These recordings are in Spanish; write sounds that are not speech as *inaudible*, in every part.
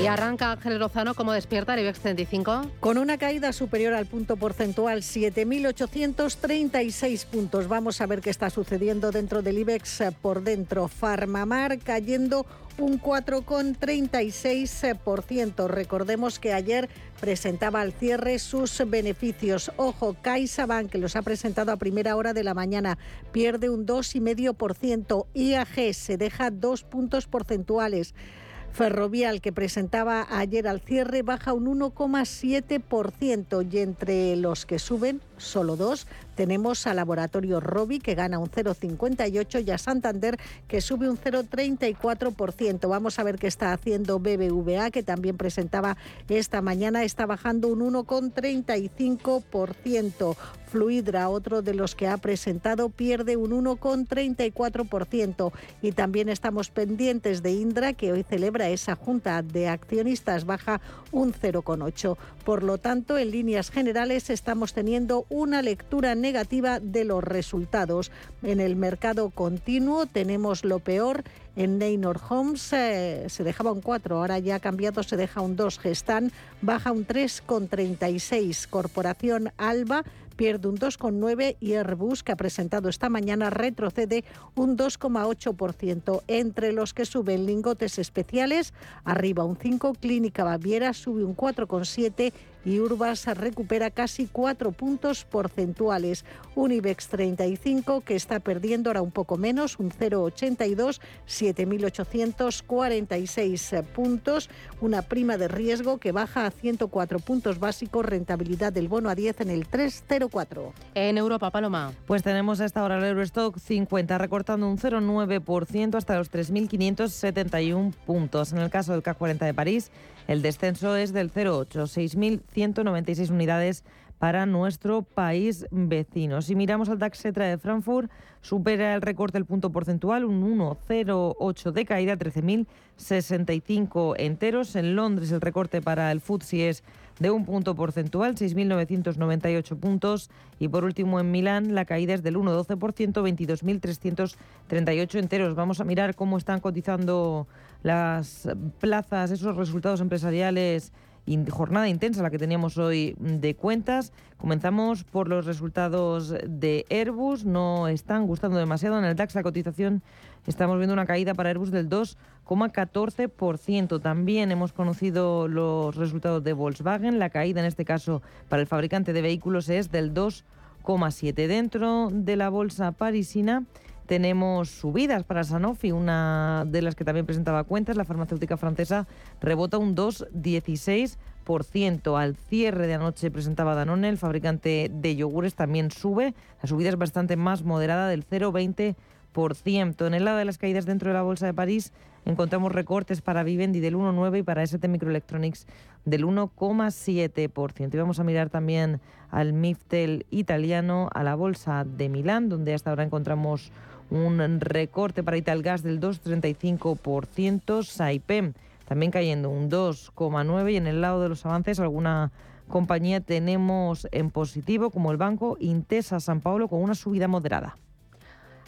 Y arranca Ángel Lozano como despierta el IBEX 35. Con una caída superior al punto porcentual, 7.836 puntos. Vamos a ver qué está sucediendo dentro del IBEX por dentro. Farmamar cayendo un 4,36%. Recordemos que ayer presentaba al cierre sus beneficios. Ojo, CaixaBank, que los ha presentado a primera hora de la mañana, pierde un 2,5%. IAG se deja dos puntos porcentuales. Ferrovial, que presentaba ayer al cierre, baja un 1,7% y entre los que suben, solo dos, tenemos a Laboratorio Robi, que gana un 0,58 y a Santander, que sube un 0,34%. Vamos a ver qué está haciendo BBVA, que también presentaba esta mañana, está bajando un 1,35%. Fluidra, otro de los que ha presentado, pierde un 1,34%. Y también estamos pendientes de Indra, que hoy celebra esa junta de accionistas, baja un 0,8%. Por lo tanto, en líneas generales estamos teniendo una lectura negativa de los resultados. En el mercado continuo tenemos lo peor. En Neynor Homes eh, se dejaba un 4, ahora ya ha cambiado, se deja un 2. Gestan baja un 3,36. Corporación Alba pierde un 2,9 y Airbus, que ha presentado esta mañana, retrocede un 2,8%. Entre los que suben lingotes especiales, arriba un 5, Clínica Baviera sube un 4,7 y Urbas recupera casi 4 puntos porcentuales. Unibex 35 que está perdiendo ahora un poco menos, un 0,82, 7.846 puntos. Una prima de riesgo que baja a 104 puntos básicos, rentabilidad del bono a 10 en el 3,04. En Europa, Paloma. Pues tenemos hasta ahora el Eurostock 50 recortando un 0,9% hasta los 3.571 puntos. En el caso del CAC 40 de París, el descenso es del 0,8, 6.196 unidades para nuestro país vecino. Si miramos al DAX Cetra de Frankfurt, supera el recorte del punto porcentual, un 1,08 de caída, 13.065 enteros. En Londres el recorte para el FTSE es de un punto porcentual, 6.998 puntos. Y por último, en Milán, la caída es del 1,12%, 22.338 enteros. Vamos a mirar cómo están cotizando las plazas, esos resultados empresariales jornada intensa la que teníamos hoy de cuentas. Comenzamos por los resultados de Airbus. No están gustando demasiado. En el DAX la cotización estamos viendo una caída para Airbus del 2,14%. También hemos conocido los resultados de Volkswagen. La caída en este caso para el fabricante de vehículos es del 2,7%. Dentro de la bolsa parisina tenemos subidas para Sanofi, una de las que también presentaba cuentas. La farmacéutica francesa rebota un 2,16%. Al cierre de anoche presentaba Danone, el fabricante de yogures, también sube. La subida es bastante más moderada del 0,20%. En el lado de las caídas dentro de la Bolsa de París encontramos recortes para Vivendi del 1,9% y para ST Microelectronics del 1,7%. Y vamos a mirar también al Miftel italiano, a la Bolsa de Milán, donde hasta ahora encontramos un recorte para Italgas del 2,35%, Saipem también cayendo un 2,9% y en el lado de los avances alguna compañía tenemos en positivo como el banco Intesa San Paulo con una subida moderada.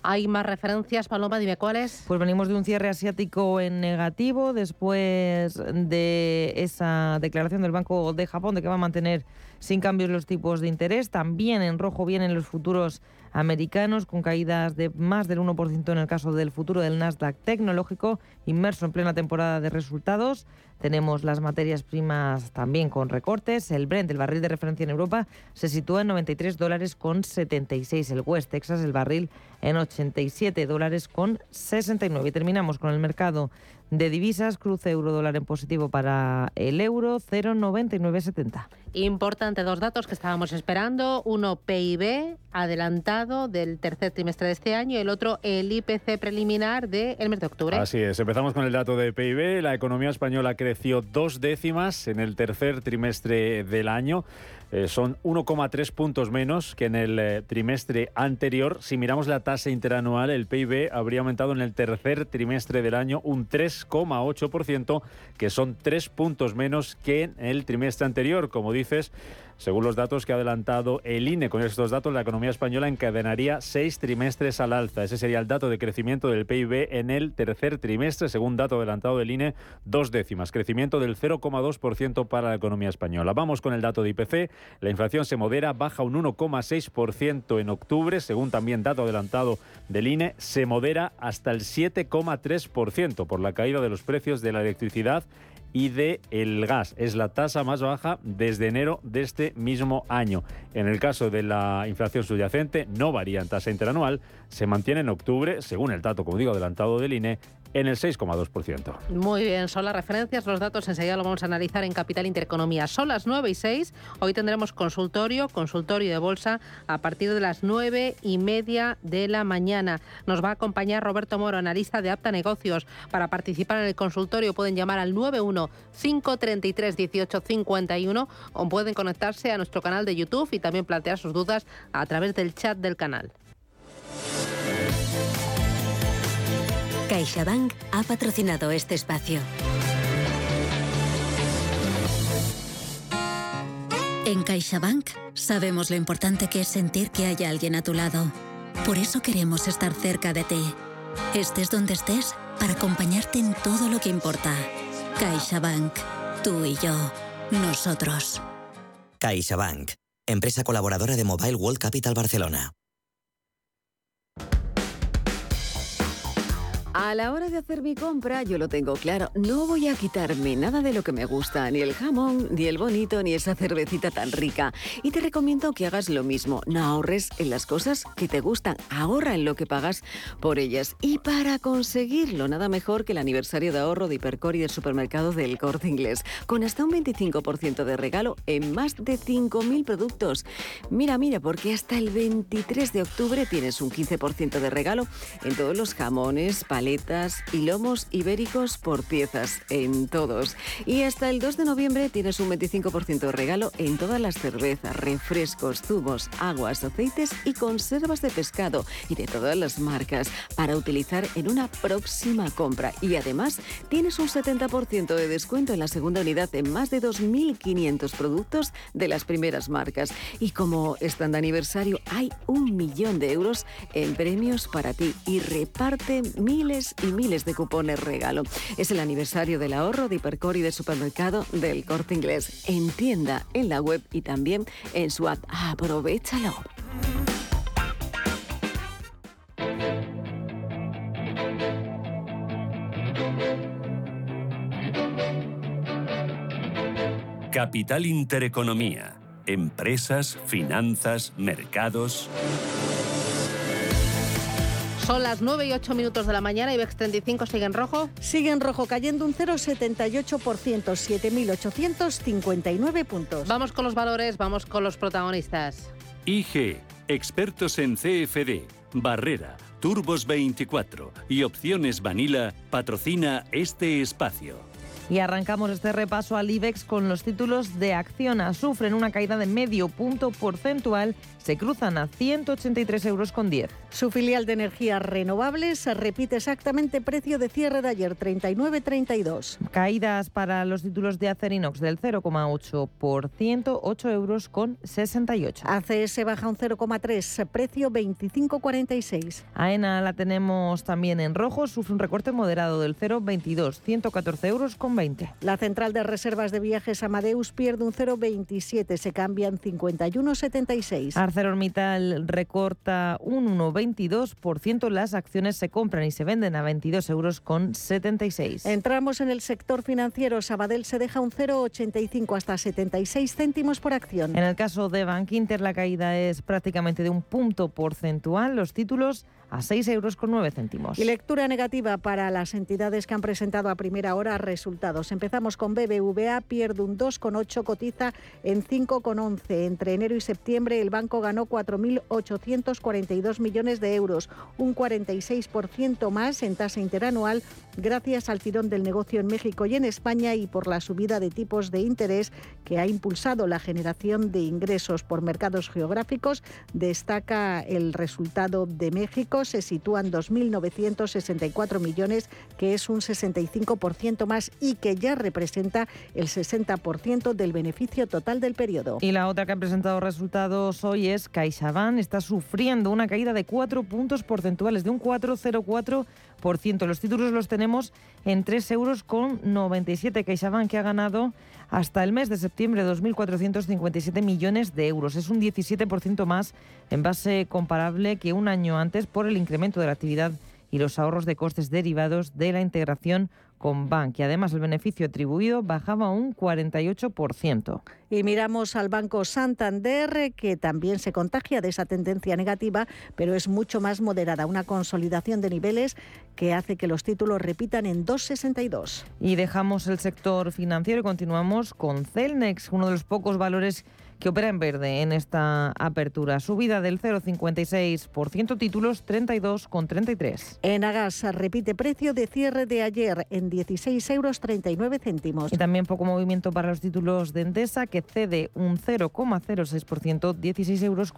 ¿Hay más referencias, Paloma? Dime cuáles. Pues venimos de un cierre asiático en negativo después de esa declaración del Banco de Japón de que va a mantener sin cambios los tipos de interés. También en rojo vienen los futuros americanos con caídas de más del 1% en el caso del futuro del Nasdaq tecnológico, inmerso en plena temporada de resultados. Tenemos las materias primas también con recortes. El Brent, el barril de referencia en Europa, se sitúa en 93 dólares con 76. El West Texas, el barril en 87 dólares con 69. Y terminamos con el mercado de divisas, cruce euro-dólar en positivo para el euro, 0,9970. Importante, dos datos que estábamos esperando. Uno, PIB adelantado del tercer trimestre de este año el otro, el IPC preliminar del mes de octubre. Así es, empezamos con el dato de PIB. La economía española creció dos décimas en el tercer trimestre del año. Eh, son 1,3 puntos menos que en el eh, trimestre anterior. Si miramos la tasa interanual, el PIB habría aumentado en el tercer trimestre del año un 3,8%, que son tres puntos menos que en el trimestre anterior. Como según los datos que ha adelantado el INE, con estos datos la economía española encadenaría seis trimestres al alza. Ese sería el dato de crecimiento del PIB en el tercer trimestre, según dato adelantado del INE, dos décimas. Crecimiento del 0,2% para la economía española. Vamos con el dato de IPC. La inflación se modera, baja un 1,6% en octubre, según también dato adelantado del INE. Se modera hasta el 7,3% por la caída de los precios de la electricidad y de el gas. Es la tasa más baja desde enero de este mismo año. En el caso de la inflación subyacente, no varía en tasa interanual, se mantiene en octubre, según el dato, como digo, adelantado del INE, en el 6,2%. Muy bien, son las referencias, los datos enseguida lo vamos a analizar en Capital Intereconomía. Son las 9 y 6, hoy tendremos consultorio, consultorio de bolsa a partir de las 9 y media de la mañana. Nos va a acompañar Roberto Moro, analista de Apta Negocios. Para participar en el consultorio pueden llamar al 91 533 1851 o pueden conectarse a nuestro canal de YouTube y también plantear sus dudas a través del chat del canal. CaixaBank ha patrocinado este espacio. En CaixaBank sabemos lo importante que es sentir que hay alguien a tu lado. Por eso queremos estar cerca de ti. Estés donde estés para acompañarte en todo lo que importa. CaixaBank. Tú y yo. Nosotros. CaixaBank. Empresa colaboradora de Mobile World Capital Barcelona. A la hora de hacer mi compra, yo lo tengo claro. No voy a quitarme nada de lo que me gusta, ni el jamón, ni el bonito, ni esa cervecita tan rica. Y te recomiendo que hagas lo mismo. No ahorres en las cosas que te gustan. Ahorra en lo que pagas por ellas. Y para conseguirlo, nada mejor que el aniversario de ahorro de Hipercor y del supermercado del Corte Inglés. Con hasta un 25% de regalo en más de 5.000 productos. Mira, mira, porque hasta el 23 de octubre tienes un 15% de regalo en todos los jamones, paletas y lomos ibéricos por piezas en todos. Y hasta el 2 de noviembre tienes un 25% de regalo en todas las cervezas, refrescos, zumos, aguas, aceites y conservas de pescado y de todas las marcas para utilizar en una próxima compra. Y además tienes un 70% de descuento en la segunda unidad en más de 2.500 productos de las primeras marcas. Y como están de aniversario, hay un millón de euros en premios para ti y reparte y miles de cupones regalo. Es el aniversario del ahorro de Hipercor y de supermercado del Corte Inglés. En tienda, en la web y también en su app. Aprovechalo. Capital Intereconomía. Empresas, finanzas, mercados. Son las 9 y 8 minutos de la mañana. IBEX 35 sigue en rojo. Sigue en rojo, cayendo un 0,78%, 7.859 puntos. Vamos con los valores, vamos con los protagonistas. IG, expertos en CFD, Barrera, Turbos 24 y Opciones Vanilla, patrocina este espacio. Y arrancamos este repaso al IBEX con los títulos de Acciona. Sufren una caída de medio punto porcentual, se cruzan a 183 euros con 10. Su filial de energías renovables repite exactamente precio de cierre de ayer, 39,32. Caídas para los títulos de Acerinox del 0,8%, 8 euros con 68. ACS baja un 0,3, precio 25,46. AENA la tenemos también en rojo, sufre un recorte moderado del 0,22, 114 euros con 20. La central de reservas de viajes Amadeus pierde un 0,27, se cambia en 51,76. ArcelorMittal recorta un 1,22%. Las acciones se compran y se venden a 22 euros con 76. Entramos en el sector financiero. Sabadell se deja un 0,85 hasta 76 céntimos por acción. En el caso de Bank Inter la caída es prácticamente de un punto porcentual. Los títulos a 6 euros con 9 céntimos. Y lectura negativa para las entidades que han presentado a primera hora resultados. Empezamos con BBVA, pierde un 2,8, cotiza en 5,11. Entre enero y septiembre el banco ganó 4.842 millones de euros, un 46% más en tasa interanual gracias al tirón del negocio en México y en España y por la subida de tipos de interés que ha impulsado la generación de ingresos por mercados geográficos. Destaca el resultado de México, se sitúan 2.964 millones, que es un 65% más y que ya representa el 60% del beneficio total del periodo. Y la otra que ha presentado resultados hoy es CaixaBank. Está sufriendo una caída de 4 puntos porcentuales, de un 4,04%. Los títulos los tenemos en 3 euros con 97. CaixaBank que ha ganado hasta el mes de septiembre 2.457 millones de euros. Es un 17% más en base comparable que un año antes por el incremento de la actividad y los ahorros de costes derivados de la integración con Bank y además el beneficio atribuido bajaba un 48%. Y miramos al Banco Santander, que también se contagia de esa tendencia negativa, pero es mucho más moderada, una consolidación de niveles que hace que los títulos repitan en 2,62. Y dejamos el sector financiero y continuamos con Celnex, uno de los pocos valores que opera en verde en esta apertura. Subida del 0,56%, títulos 32,33. En Agas repite precio de cierre de ayer en 16,39 euros céntimos. Y también poco movimiento para los títulos de Endesa, que cede un 0,06%, 16,47 euros.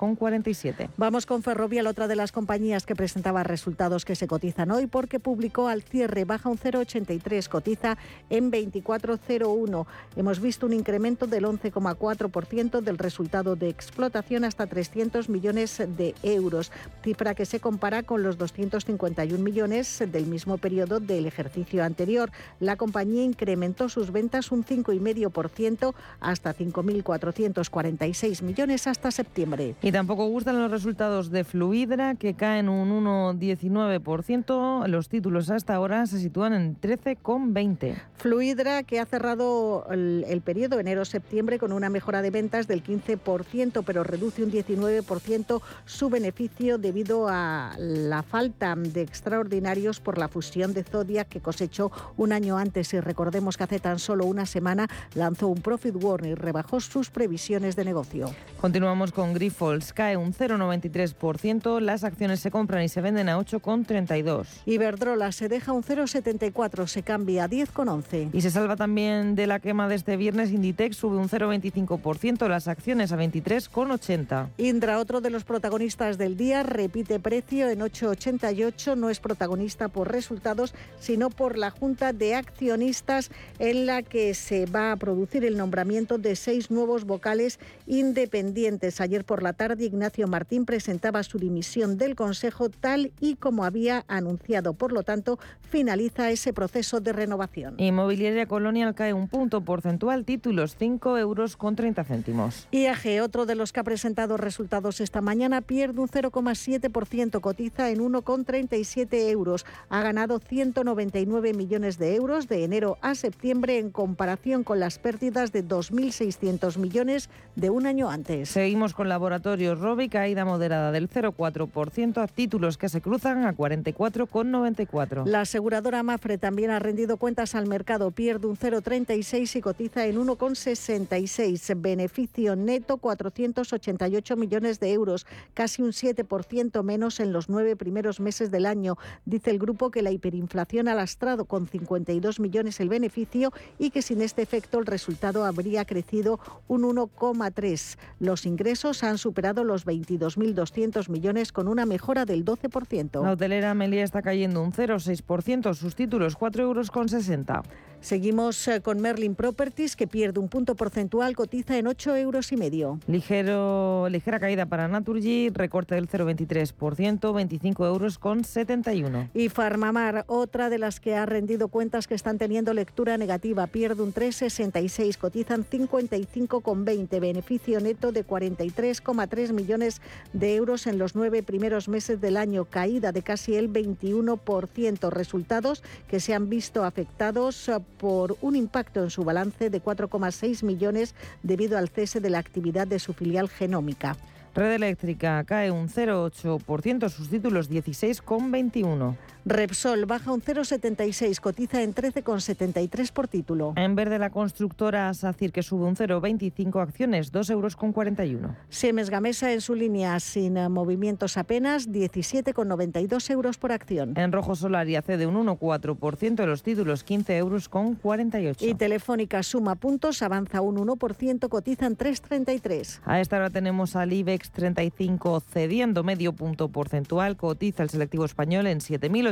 Vamos con Ferrovial, otra de las compañías que presentaba resultados que se cotizan hoy porque publicó al cierre, baja un 0,83, cotiza en 24,01. Hemos visto un incremento del 11,4% de el resultado de explotación hasta 300 millones de euros, cifra que se compara con los 251 millones del mismo periodo del ejercicio anterior. La compañía incrementó sus ventas un 5,5% hasta 5.446 millones hasta septiembre. Y tampoco gustan los resultados de Fluidra, que caen un 1,19%. Los títulos hasta ahora se sitúan en 13,20. Fluidra, que ha cerrado el, el periodo enero-septiembre con una mejora de ventas del 15%, pero reduce un 19% su beneficio debido a la falta de extraordinarios por la fusión de Zodiac que cosechó un año antes. Y recordemos que hace tan solo una semana lanzó un profit warning y rebajó sus previsiones de negocio. Continuamos con Grifols. Cae un 0,93%. Las acciones se compran y se venden a 8,32. Iberdrola se deja un 0,74, se cambia a 10,11. Y se salva también de la quema de este viernes. Inditex sube un 0,25%. Las acciones a 23,80. Indra, otro de los protagonistas del día, repite precio en 8,88. No es protagonista por resultados, sino por la Junta de Accionistas en la que se va a producir el nombramiento de seis nuevos vocales independientes. Ayer por la tarde, Ignacio Martín presentaba su dimisión del Consejo tal y como había anunciado. Por lo tanto, finaliza ese proceso de renovación. Inmobiliaria Colonial cae un punto porcentual, títulos 5 euros con 30 céntimos. IAG, otro de los que ha presentado resultados esta mañana, pierde un 0,7%, cotiza en 1,37 euros. Ha ganado 199 millones de euros de enero a septiembre en comparación con las pérdidas de 2.600 millones de un año antes. Seguimos con laboratorios Robi, caída moderada del 0,4% a títulos que se cruzan a 44,94. La aseguradora Mafre también ha rendido cuentas al mercado, pierde un 0,36 y cotiza en 1,66. Beneficio neto 488 millones de euros, casi un 7% menos en los nueve primeros meses del año. Dice el grupo que la hiperinflación ha lastrado con 52 millones el beneficio y que sin este efecto el resultado habría crecido un 1,3. Los ingresos han superado los 22.200 millones con una mejora del 12%. La hotelera Melia está cayendo un 0,6%, sus títulos 4,60 euros. Seguimos eh, con Merlin Properties, que pierde un punto porcentual, cotiza en 8 euros y medio. Ligero, ligera caída para Naturgy, recorte del 0,23%, 25 euros con 71. Y Farmamar, otra de las que ha rendido cuentas que están teniendo lectura negativa, pierde un 3,66, cotizan 55,20, beneficio neto de 43,3 millones de euros en los nueve primeros meses del año, caída de casi el 21%, resultados que se han visto afectados eh, por un impacto en su balance de 4,6 millones debido al cese de la actividad de su filial genómica. Red Eléctrica cae un 0,8%, sus títulos 16,21. Repsol baja un 0,76, cotiza en 13,73 por título. En verde la constructora SACIR que sube un 0,25 acciones, 2,41 euros. Siemens Gamesa en su línea sin movimientos apenas, 17,92 euros por acción. En rojo Solaria cede un 1,4%, los títulos 15 euros con 48. Y Telefónica suma puntos, avanza un 1%, cotizan 3,33. A esta hora tenemos al IBEX 35 cediendo medio punto porcentual, cotiza el selectivo español en 7.000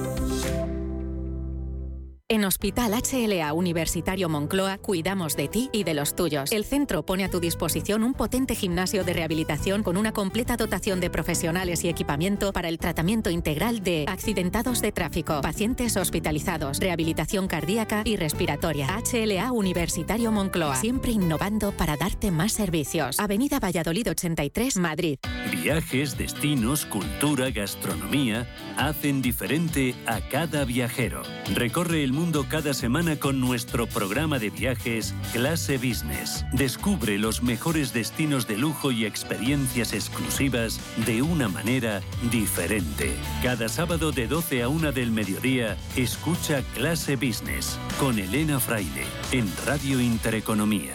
En Hospital HLA Universitario Moncloa cuidamos de ti y de los tuyos. El centro pone a tu disposición un potente gimnasio de rehabilitación con una completa dotación de profesionales y equipamiento para el tratamiento integral de accidentados de tráfico, pacientes hospitalizados, rehabilitación cardíaca y respiratoria. HLA Universitario Moncloa, siempre innovando para darte más servicios. Avenida Valladolid 83, Madrid. Viajes, destinos, cultura, gastronomía hacen diferente a cada viajero. Recorre el mundo cada semana con nuestro programa de viajes Clase Business. Descubre los mejores destinos de lujo y experiencias exclusivas de una manera diferente. Cada sábado de 12 a 1 del mediodía, escucha Clase Business con Elena Fraile en Radio Intereconomía.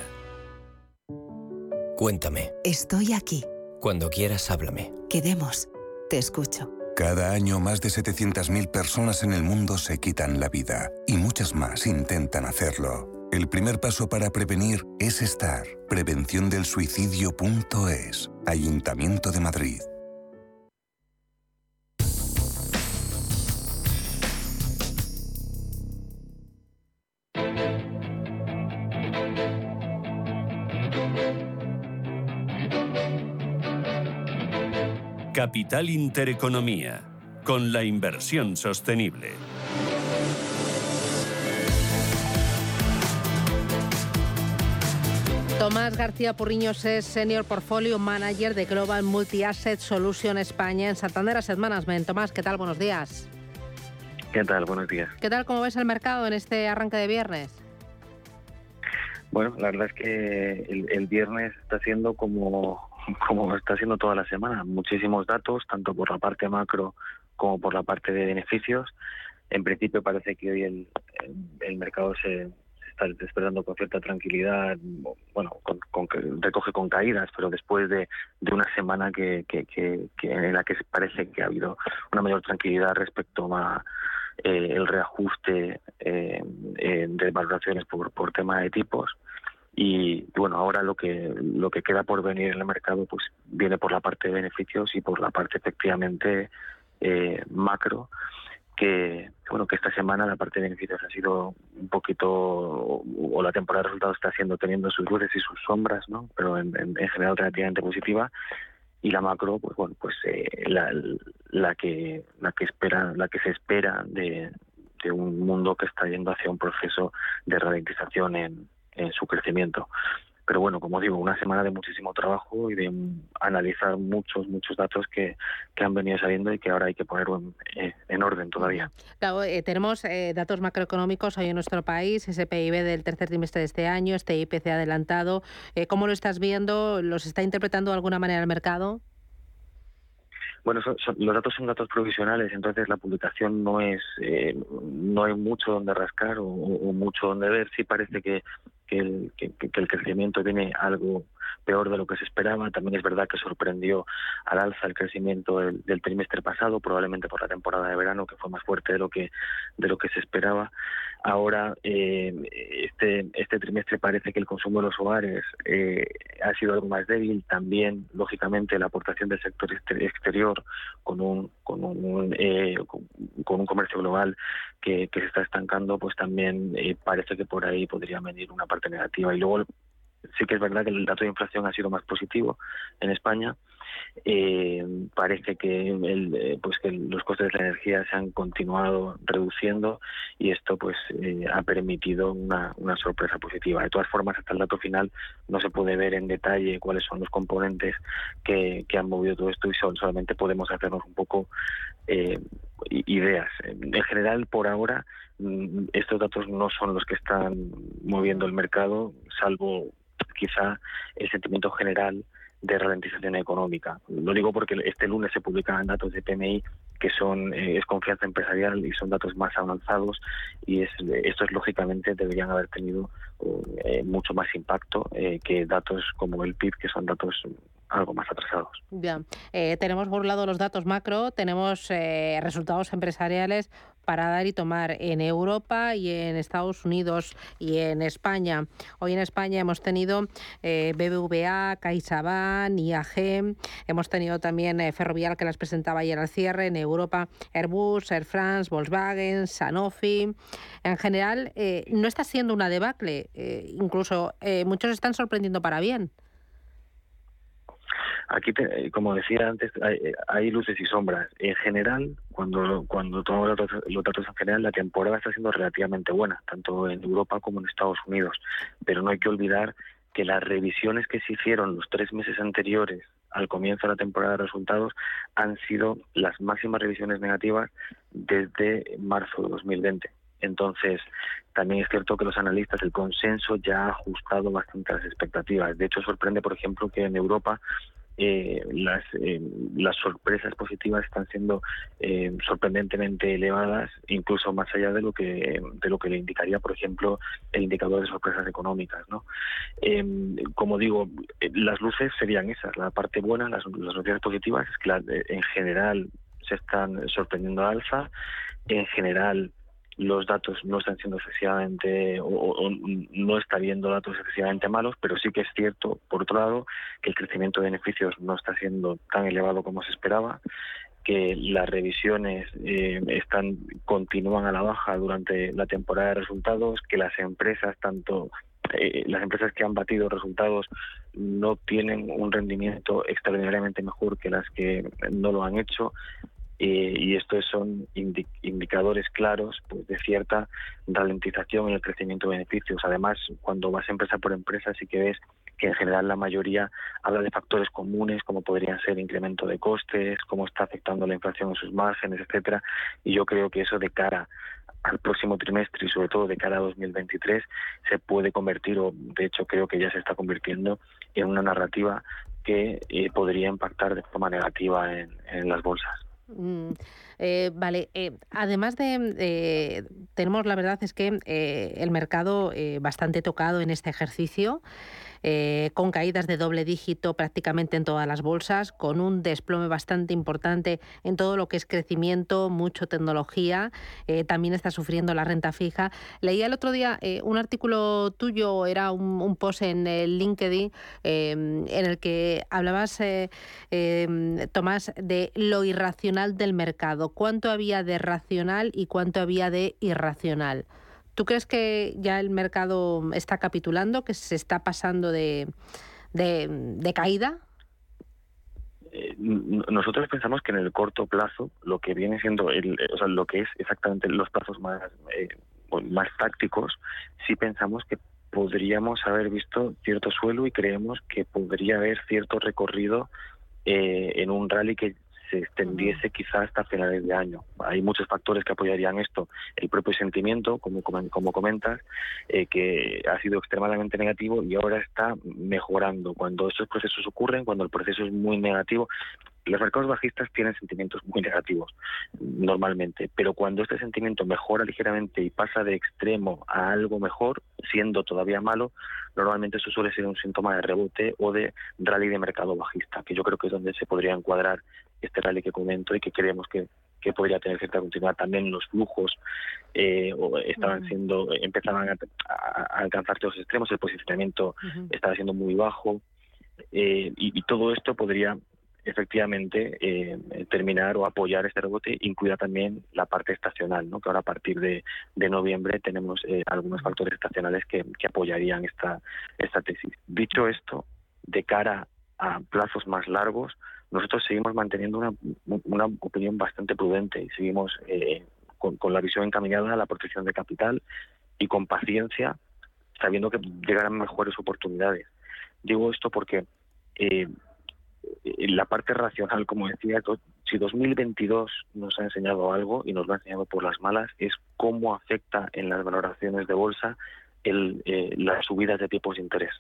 Cuéntame. Estoy aquí. Cuando quieras, háblame. Quedemos. Te escucho. Cada año más de 700.000 personas en el mundo se quitan la vida y muchas más intentan hacerlo. El primer paso para prevenir es estar. Prevención del suicidio.es. Ayuntamiento de Madrid. Capital Intereconomía, con la inversión sostenible. Tomás García Purriños es Senior Portfolio Manager de Global Multi Asset Solution España en Santander Asset Management. Tomás, ¿qué tal? Buenos días. ¿Qué tal? Buenos días. ¿Qué tal? ¿Cómo ves el mercado en este arranque de viernes? Bueno, la verdad es que el, el viernes está siendo como como está haciendo toda la semana, muchísimos datos, tanto por la parte macro como por la parte de beneficios. En principio parece que hoy el, el mercado se, está despertando con cierta tranquilidad, bueno, con, recoge con caídas, pero después de, una semana que, que, en la que parece que ha habido una mayor tranquilidad respecto a eh, el reajuste eh, de valoraciones por, por tema de tipos y bueno ahora lo que lo que queda por venir en el mercado pues viene por la parte de beneficios y por la parte efectivamente eh, macro que bueno que esta semana la parte de beneficios ha sido un poquito o, la temporada de resultados está siendo teniendo sus luces y sus sombras no pero en, general relativamente positiva. Y la macro pues bueno pues eh, la, la que la que espera la que se espera de ante un mundo que está yendo hacia un proceso de ralentización en, en su crecimiento. Pero bueno, como digo, una semana de muchísimo trabajo y de analizar muchos, muchos datos que, que han venido saliendo y que ahora hay que poner en, eh, en orden todavía. Claro, eh, tenemos eh, datos macroeconómicos hoy en nuestro país, ese PIB del tercer trimestre de este año, este IPC adelantado. Eh, ¿Cómo lo estás viendo? ¿Los está interpretando de alguna manera el mercado? Bueno, son, son, los datos son datos provisionales, entonces la publicación no es, eh, no hay mucho donde rascar o, o, mucho donde ver. Sí parece que, que, el, que, que el crecimiento viene algo peor de lo que se esperaba. También es verdad que sorprendió al alza el crecimiento del, del, trimestre pasado, probablemente por la temporada de verano, que fue más fuerte de lo que, de lo que se esperaba. Ahora, eh, este, este trimestre parece que el consumo de los hogares eh, ha sido algo más débil. También, lógicamente, la aportación del sector exterior con un, con un, eh, con un comercio global que, que, se está estancando, pues también eh, parece que por ahí podría venir una parte negativa. Y luego sí que es verdad que el dato de inflación ha sido más positivo en España. Eh, parece que el, eh, pues que los costes de la energía se han continuado reduciendo y esto pues eh, ha permitido una, sorpresa positiva. De todas formas, hasta el dato final no se puede ver en detalle cuáles son los componentes que, que han movido todo esto y son, solamente podemos hacernos un poco eh, ideas. En general, por ahora, mm, estos datos no son los que están moviendo el mercado, salvo quizá el sentimiento general de ralentización económica. Lo digo porque este lunes se publican datos de PMI que son eh, es confianza empresarial y son datos más avanzados y es, estos lógicamente deberían haber tenido eh, mucho más impacto eh, que datos como el PIB que son datos algo más atrasados. Bien, eh, tenemos por un lado los datos macro, tenemos eh, resultados empresariales para dar y tomar en Europa y en Estados Unidos y en España. Hoy en España hemos tenido eh, BBVA, CaixaBank, IAG, hemos tenido también eh, Ferrovial que las presentaba ayer al cierre, en Europa Airbus, Air France, Volkswagen, Sanofi. En general, eh, no está siendo una debacle, eh, incluso muchos están sorprendiendo para bien. Aquí, te, como decía antes, hay, hay, luces y sombras. En general, cuando, cuando tomamos los datos en general, la temporada está siendo relativamente buena, tanto en Europa como en Estados Unidos. Pero no hay que olvidar que las revisiones que se hicieron los tres meses anteriores al comienzo de la temporada de resultados han sido las máximas revisiones negativas desde marzo de 2020. Entonces, también es cierto que los analistas, el consenso ya ha ajustado bastante las expectativas. De hecho, sorprende, por ejemplo, que en Europa eh, las, eh, las sorpresas positivas están siendo eh, sorprendentemente elevadas, incluso más allá de lo que de lo que le indicaría, por ejemplo, el indicador de sorpresas económicas. ¿no? como digo, las luces serían esas. La parte buena, las, las noticias positivas, es que la, en general se están sorprendiendo al alza. En general, los datos no están siendo excesivamente o, no está viendo datos excesivamente malos, pero sí que es cierto, por otro lado, que el crecimiento de beneficios no está siendo tan elevado como se esperaba, que las revisiones eh, están continúan a la baja durante la temporada de resultados, que las empresas tanto eh, las empresas que han batido resultados no tienen un rendimiento extraordinariamente mejor que las que no lo han hecho eh, y estos son indi indicadores claros pues, de cierta ralentización en el crecimiento de beneficios. Además, cuando vas empresa por empresa, sí que ves que en general la mayoría habla de factores comunes, como podrían ser incremento de costes, cómo está afectando la inflación en sus márgenes, etcétera. Y yo creo que eso de cara al próximo trimestre y sobre todo de cara a 2023 se puede convertir, o de hecho creo que ya se está convirtiendo, en una narrativa que eh, podría impactar de forma negativa en, en las bolsas. Mm, eh, vale, eh, además de, eh, tenemos la verdad es que eh, el mercado eh, bastante tocado en este ejercicio eh, con caídas de doble dígito prácticamente en todas las bolsas, con un desplome bastante importante en todo lo que es crecimiento, mucho tecnología, eh, también está sufriendo la renta fija. Leía el otro día eh, un artículo tuyo, era un, un post en el LinkedIn, eh, en el que hablabas, eh, Tomás, de lo irracional del mercado, cuánto había de racional y cuánto había de irracional. ¿Tú crees que ya el mercado está capitulando, que se está pasando de, de, caída? eh, nosotros pensamos que en el corto plazo lo que viene siendo el, o sea, lo que es exactamente los plazos más eh, más tácticos sí pensamos que podríamos haber visto cierto suelo y creemos que podría haber cierto recorrido eh, en un rally que se extendiese quizás hasta finales de año. Hay muchos factores que apoyarían esto. El propio sentimiento, como, como comentas, eh, que ha sido extremadamente negativo y ahora está mejorando. Cuando estos procesos ocurren, cuando el proceso es muy negativo, los mercados bajistas tienen sentimientos muy negativos normalmente, pero cuando este sentimiento mejora ligeramente y pasa de extremo a algo mejor, siendo todavía malo, normalmente eso suele ser un síntoma de rebote o de rally de mercado bajista, que yo creo que es donde se podría encuadrar este rally que comento y que creemos que, que podría tener cierta continuidad. También los flujos eh, estaban siendo, empezaban a, alcanzar los extremos, el posicionamiento estaba siendo muy bajo. Eh, y, todo esto podría efectivamente eh, terminar o apoyar este rebote, incluida también la parte estacional, ¿no? que ahora a partir de, noviembre tenemos eh, algunos factores estacionales que, apoyarían esta, esta tesis. Dicho esto, de cara a plazos más largos, nosotros seguimos manteniendo una, una opinión bastante prudente y seguimos eh, con, la visión encaminada a la protección de capital y con paciencia, sabiendo que llegarán mejores oportunidades. Digo esto porque eh, la parte racional, como decía, si 2022 nos ha enseñado algo y nos lo ha enseñado por las malas, es cómo afecta en las valoraciones de bolsa el, eh, las subidas de tipos de interés.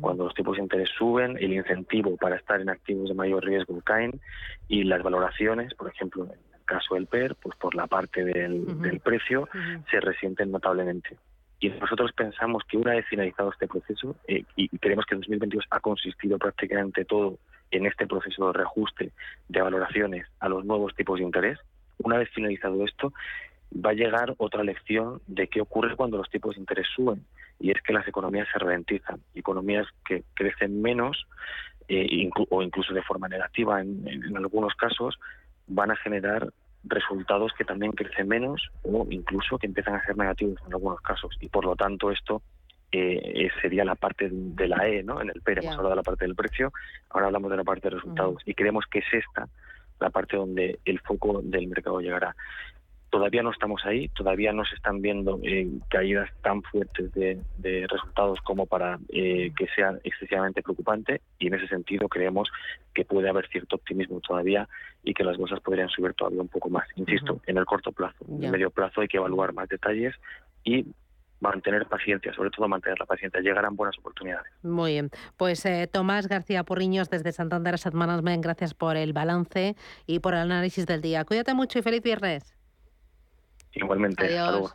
Cuando los tipos de interés suben, el incentivo para estar en activos de mayor riesgo caen y las valoraciones, por ejemplo, en el caso del PER, pues por la parte del, precio, se resienten notablemente. Y nosotros pensamos que una vez finalizado este proceso, eh, y creemos que 2022 ha consistido prácticamente todo en este proceso de reajuste de valoraciones a los nuevos tipos de interés, una vez finalizado esto, va a llegar otra lección de qué ocurre cuando los tipos de interés suben, y es que las economías se ralentizan. Economías que crecen menos eh, o incluso de forma negativa en, en algunos casos van a generar resultados que también crecen menos o incluso que empiezan a ser negativos en algunos casos. Y por lo tanto esto eh, sería la parte de la E, ¿no? En el PER hemos hablado de la parte del precio, ahora hablamos de la parte de resultados y creemos que es esta la parte donde el foco del mercado llegará. Todavía no estamos ahí, todavía no se están viendo eh, caídas tan fuertes de, resultados como para eh, que sea excesivamente preocupante y en ese sentido creemos que puede haber cierto optimismo todavía y que las bolsas podrían subir todavía un poco más. Insisto, en el corto plazo, en el medio plazo hay que evaluar más detalles y mantener paciencia, sobre todo mantener la paciencia, llegarán buenas oportunidades. Muy bien, pues eh, Tomás García Porriños desde Santander Asset Management, gracias por el balance y por el análisis del día. Cuídate mucho y feliz viernes. Igualmente. Adiós.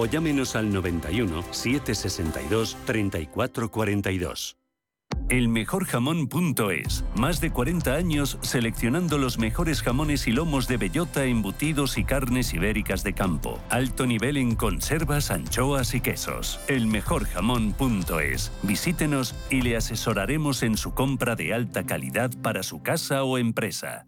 o llámenos al 91 762 3442. Elmejorjamón.es. Más de 40 años seleccionando los mejores jamones y lomos de bellota, embutidos y carnes ibéricas de campo. Alto nivel en conservas, anchoas y quesos. Elmejorjamón.es. Visítenos y le asesoraremos en su compra de alta calidad para su casa o empresa.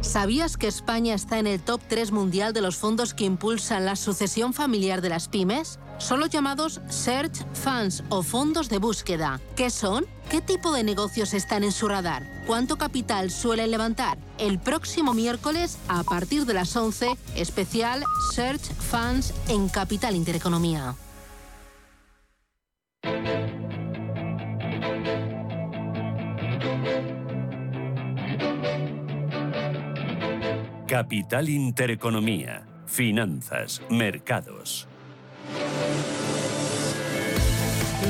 ¿Sabías que España está en el top 3 mundial de los fondos que impulsan la sucesión familiar de las pymes? Son los llamados Search Funds o fondos de búsqueda. ¿Qué son? ¿Qué tipo de negocios están en su radar? ¿Cuánto capital suelen levantar? El próximo miércoles, a partir de las 11, especial Search Funds en Capital Intereconomía. Capital Intereconomía. Finanzas, mercados.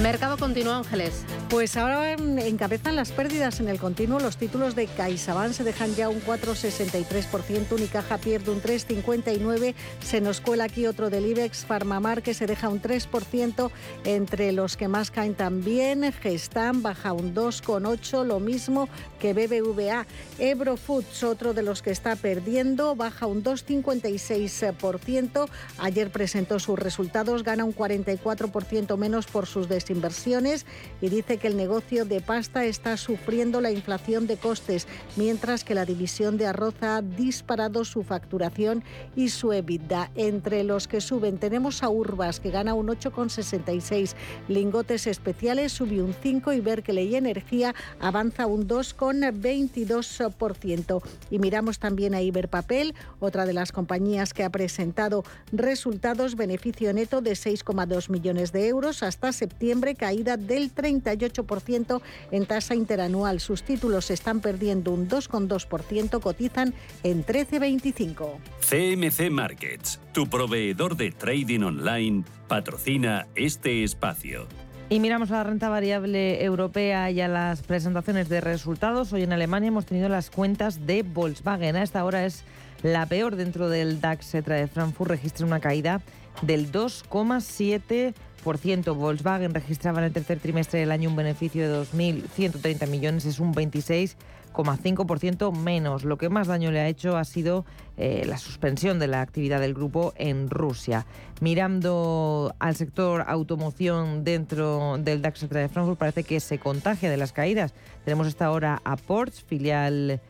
Mercado continuo, Ángeles. Pues ahora encabezan las pérdidas en el continuo. Los títulos de CaixaBank se dejan ya un 4,63%, Unicaja pierde un 3,59%, se nos cuela aquí otro del IBEX, Farmamar que se deja un 3%, entre los que más caen también, Gestam baja un 2,8%, lo mismo que BBVA. Ebro Foods, otro de los que está perdiendo, baja un 2,56%. Ayer presentó sus resultados, gana un 44% menos por sus desinversiones y dice que el negocio de pasta está sufriendo la inflación de costes, mientras que la división de arroz ha disparado su facturación y su EBITDA. Entre los que suben tenemos a Urbas, que gana un 8,66, Lingotes Especiales subió un 5 y Berkeley Energía avanza un 2,22%. Y miramos también a Iberpapel, otra de las compañías que ha presentado resultados, beneficio neto de 6,2 millones de euros hasta septiembre, caída del 38% en tasa interanual. Sus títulos están perdiendo un 2,2%, cotizan en 13,25. CMC Markets, tu proveedor de trading online, patrocina este espacio. Y miramos a la renta variable europea y a las presentaciones de resultados. Hoy en Alemania hemos tenido las cuentas de Volkswagen. A esta hora es la peor dentro del DAX. Se trae Frankfurt registra una caída del 2,7%. Volkswagen registraba en el tercer trimestre del año un beneficio de 2.130 millones, es un 26,5% menos. Lo que más daño le ha hecho ha sido eh, la suspensión de la actividad del grupo en Rusia. Mirando al sector automoción dentro del DAX de Frankfurt, parece que se contagia de las caídas. Tenemos esta hora a Porsche, filial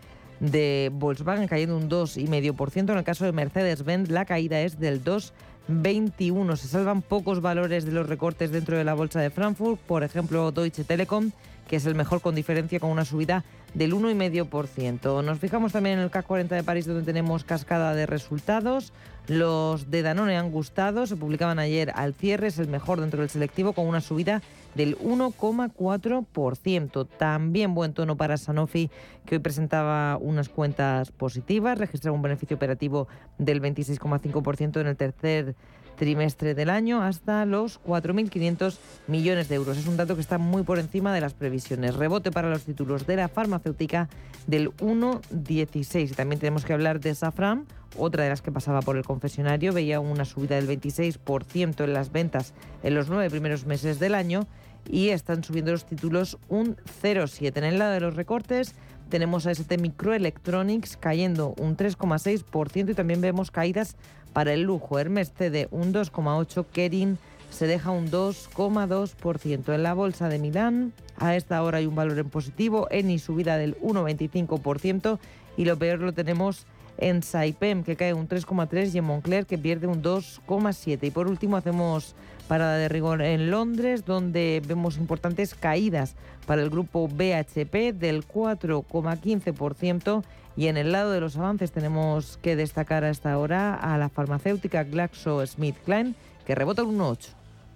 de Volkswagen, cayendo un 2,5%. En el caso de Mercedes-Benz, la caída es del 2%. 21. Se salvan pocos valores de los recortes dentro de la bolsa de Frankfurt, por ejemplo Deutsche Telekom, que es el mejor con diferencia con una subida del 1,5%. Nos fijamos también en el CAC 40 de París donde tenemos cascada de resultados. Los de Danone han gustado, se publicaban ayer al cierre, es el mejor dentro del selectivo con una subida del 1,4%. También buen tono para Sanofi, que hoy presentaba unas cuentas positivas, registraba un beneficio operativo del 26,5% en el tercer trimestre del año hasta los 4.500 millones de euros. Es un dato que está muy por encima de las previsiones. Rebote para los títulos de la farmacéutica del 1,16. Y también tenemos que hablar de Safran, otra de las que pasaba por el confesionario. Veía una subida del 26% en las ventas en los nueve primeros meses del año y están subiendo los títulos un 0,7. En el lado de los recortes tenemos a ST Microelectronics cayendo un 3,6% y también vemos caídas para el lujo. Hermes cede un 2,8%, Kering se deja un 2,2%. En la bolsa de Milán a esta hora hay un valor en positivo, Eni subida del 1,25% y lo peor lo tenemos en Saipem, que cae un 3,3 y en Moncler, que pierde un 2,7. Y por último hacemos parada de rigor en Londres, donde vemos importantes caídas para el grupo BHP del 4,15%. Y en el lado de los avances tenemos que destacar a esta hora a la farmacéutica GlaxoSmithKline, que rebota un 1,8.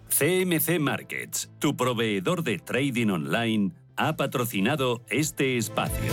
CMC Markets, tu proveedor de trading online, ha patrocinado este espacio.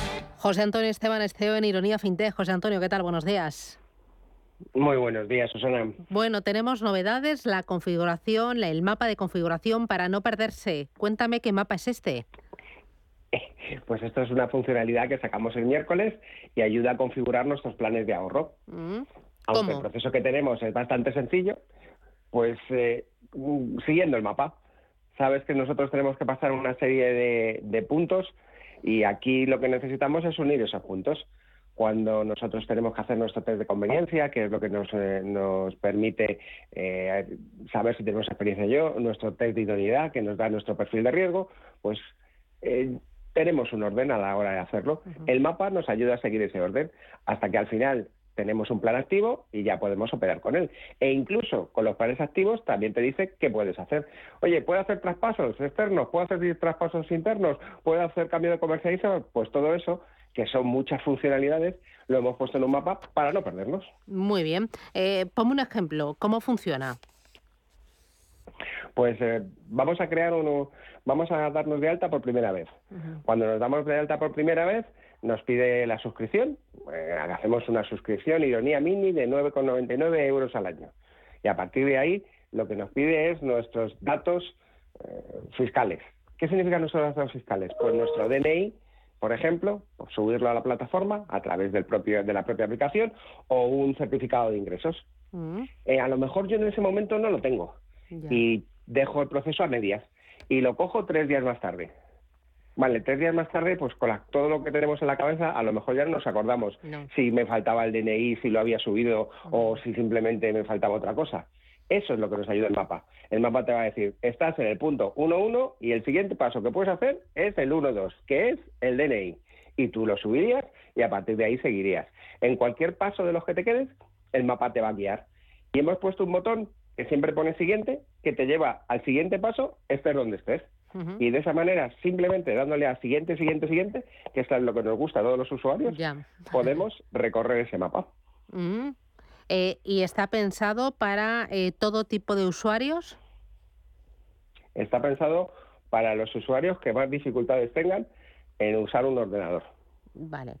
José Antonio Esteban Esteo en Ironía FinTech. José Antonio, ¿qué tal? Buenos días. Muy buenos días, Susana. Bueno, tenemos novedades, la configuración, el mapa de configuración para no perderse. Cuéntame qué mapa es este. *laughs* Pues esto es una funcionalidad que sacamos el miércoles y ayuda a configurar nuestros planes de ahorro. Mm, Aunque el proceso que tenemos es bastante sencillo, pues eh, mm, siguiendo el mapa. Sabes que nosotros tenemos que pasar una serie de, de puntos y aquí lo que necesitamos es unir esos puntos. Cuando nosotros tenemos que hacer nuestro test de conveniencia, que es lo que nos, eh, nos permite eh, saber si tenemos experiencia yo, nuestro test de idoneidad, que nos da nuestro perfil de riesgo, pues eh, tenemos un orden a la hora de hacerlo. El mapa nos ayuda a seguir ese orden hasta que al final tenemos un plan activo y ya podemos operar con él. E incluso con los planes activos también te dice qué puedes hacer. Oye, ¿puedo hacer traspasos externos? ¿Puedo hacer traspasos internos? ¿Puedo hacer cambio de comercializador? Pues todo eso, que son muchas funcionalidades, lo hemos puesto en un mapa para no perdernos. Muy bien. Eh, ponme un ejemplo. ¿Cómo funciona? Pues eh, vamos a crear uno, vamos a darnos de alta por primera vez. Cuando nos damos de alta por primera vez, nos pide la suscripción. Eh, hacemos una suscripción Ironía Mini de 9,99 euros al año. Y a partir de ahí, lo que nos pide es nuestros datos eh, fiscales. ¿Qué significan nuestros datos fiscales? Pues nuestro DNI, por ejemplo, subirlo a la plataforma a través del propio, de la propia aplicación o un certificado de ingresos. Mm, Eh, a lo mejor yo en ese momento no lo tengo ya. y dejo el proceso a medias y lo cojo tres días más tarde. Vale, tres días más tarde, pues con la- todo lo que tenemos en la cabeza, a lo mejor ya no nos acordamos No. si me faltaba el DNI, si lo había subido o si simplemente me faltaba otra cosa. Eso es lo que nos ayuda el mapa. El mapa te va a decir, estás en el punto 1.1 y el siguiente paso que puedes hacer es el 1.2, que es el DNI. Y tú lo subirías y a partir de ahí seguirías. En cualquier paso de los que te quedes, el mapa te va a guiar. Y hemos puesto un botón que siempre pone siguiente, que te lleva al siguiente paso, estés donde estés. Y de esa manera, simplemente dándole a siguiente, siguiente, siguiente, que es lo que nos gusta a todos los usuarios, Ya. podemos recorrer ese mapa. Mm. Eh, ¿Y está pensado para eh, todo tipo de usuarios? Está pensado para los usuarios que más dificultades tengan en usar un ordenador. Vale.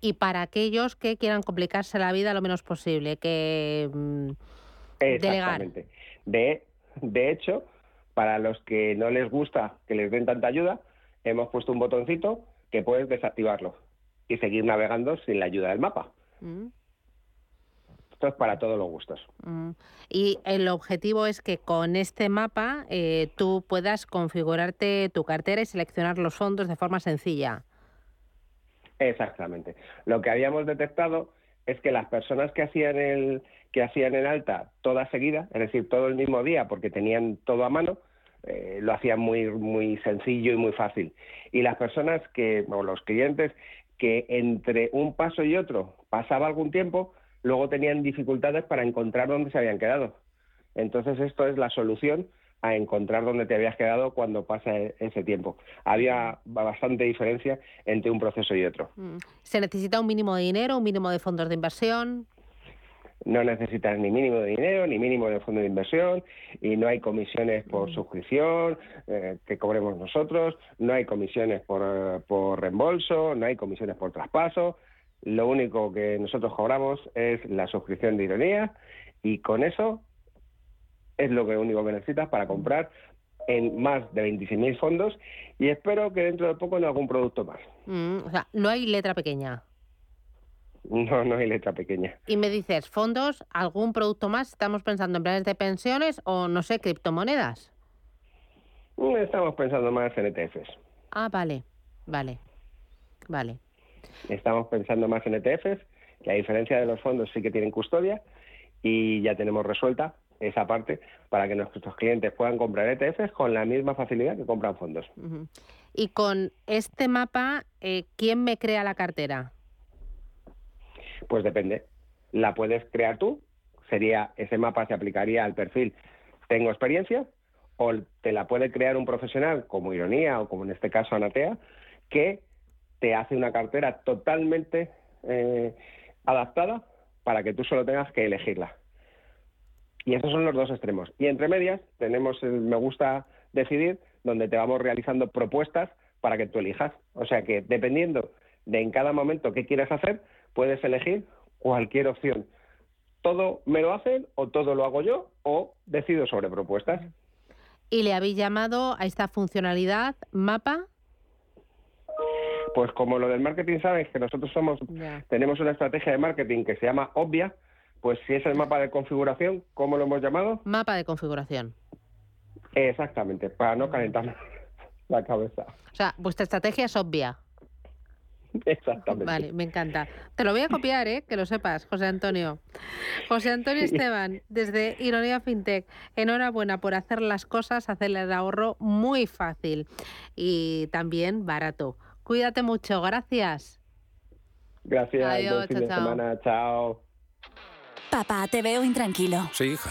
Y para aquellos que quieran complicarse la vida lo menos posible, que mm, delegar. Exactamente. De, de hecho, para los que no les gusta que les den tanta ayuda, hemos puesto un botoncito que puedes desactivarlo y seguir navegando sin la ayuda del mapa. Mm, Esto es para todos los gustos. mm. Y el objetivo es que con este mapa eh, tú puedas configurarte tu cartera y seleccionar los fondos de forma sencilla. Exactamente. Lo que habíamos detectado es que las personas que hacían el que hacían el alta toda seguida, es decir, todo el mismo día, porque tenían todo a mano, eh, lo hacían muy muy sencillo y muy fácil. Y las personas que o los clientes que entre un paso y otro pasaba algún tiempo, luego tenían dificultades para encontrar dónde se habían quedado. Entonces esto es la solución a encontrar dónde te habías quedado cuando pasa e- ese tiempo. Había bastante diferencia entre un proceso y otro. Mm. ¿Se necesita un mínimo de dinero, un mínimo de fondos de inversión? No necesitas ni mínimo de dinero, ni mínimo de fondo de inversión, y no hay comisiones por suscripción eh, que cobremos nosotros, no hay comisiones por, por reembolso, no hay comisiones por traspaso. Lo único que nosotros cobramos es la suscripción de ironía, y con eso es lo que único que necesitas para comprar en más de 26.000 fondos, y espero que dentro de poco en algún producto más. Mm, o sea, no hay letra pequeña. No, no hay letra pequeña. Y me dices, fondos, algún producto más, estamos pensando en planes de pensiones o, no sé, criptomonedas. Mm, Estamos pensando más en ETFs. Ah, vale, vale, vale. Estamos pensando más en ETFs, que a diferencia de los fondos sí que tienen custodia y ya tenemos resuelta esa parte para que nuestros clientes puedan comprar ETFs con la misma facilidad que compran fondos. Y con este mapa, eh, ¿quién me crea la cartera? Pues depende. la puedes crear tú. Sería ese mapa se aplicaría al perfil tengo experiencia o te la puede crear un profesional como Ironía o como en este caso Anatea que te hace una cartera totalmente eh, adaptada para que tú solo tengas que elegirla. Y esos son los dos extremos. Y entre medias tenemos el me gusta decidir, donde te vamos realizando propuestas para que tú elijas. O sea que dependiendo de en cada momento qué quieres hacer, puedes elegir cualquier opción. Todo me lo hacen o todo lo hago yo o decido sobre propuestas. ¿Y le habéis llamado a esta funcionalidad mapa? Pues como lo del marketing sabes que nosotros somos tenemos una estrategia de marketing que se llama obvia, pues si es el mapa de configuración, ¿cómo lo hemos llamado? Mapa de configuración. Exactamente, para no calentar *laughs* la cabeza. O sea, vuestra estrategia es obvia. Exactamente. Vale, me encanta. Te lo voy a copiar, ¿eh? que lo sepas, José Antonio. José Antonio Esteban, desde Ironía FinTech. Enhorabuena por hacer las cosas, hacerle el ahorro muy fácil y también barato. Cuídate mucho, gracias. Gracias, Adiós, fin de chao, chao. semana, chao. Papá, te veo intranquilo. Sí, hija.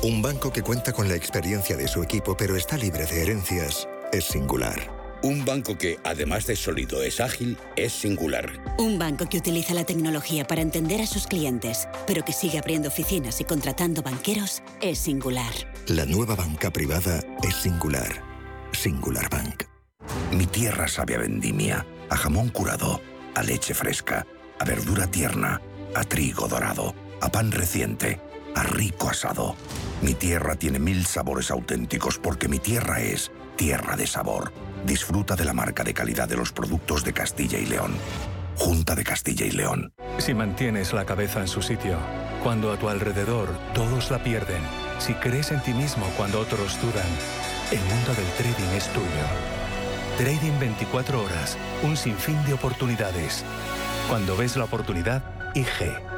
Un banco que cuenta con la experiencia de su equipo pero está libre de herencias es singular. Un banco que, además de sólido, es ágil, es singular. Un banco que utiliza la tecnología para entender a sus clientes, pero que sigue abriendo oficinas y contratando banqueros, es singular. La nueva banca privada es singular. Singular Bank. Mi tierra sabe a vendimia, a jamón curado, a leche fresca, a verdura tierna, a trigo dorado, a pan reciente, a rico asado. Mi tierra tiene mil sabores auténticos porque mi tierra es tierra de sabor. Disfruta de la marca de calidad de los productos de Castilla y León. Junta de Castilla y León. Si mantienes la cabeza en su sitio, cuando a tu alrededor todos la pierden, si crees en ti mismo cuando otros dudan, el mundo del trading es tuyo. Trading 24 horas, un sinfín de oportunidades. Cuando ves la oportunidad, IG.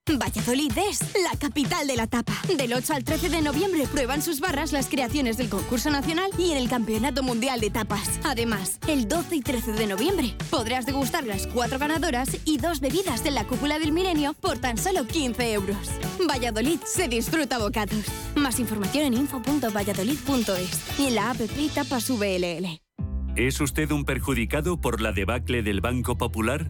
Valladolid es la capital de la tapa. Del 8 al 13 de noviembre prueban sus barras las creaciones del concurso nacional y en el Campeonato Mundial de Tapas. Además, el 12 y 13 de noviembre podrás degustar las cuatro ganadoras y dos bebidas de la cúpula del milenio por tan solo 15 euros. Valladolid se disfruta bocados. Más información en info.valladolid.es y en la app Tapas VLL. ¿Es usted un perjudicado por la debacle del Banco Popular?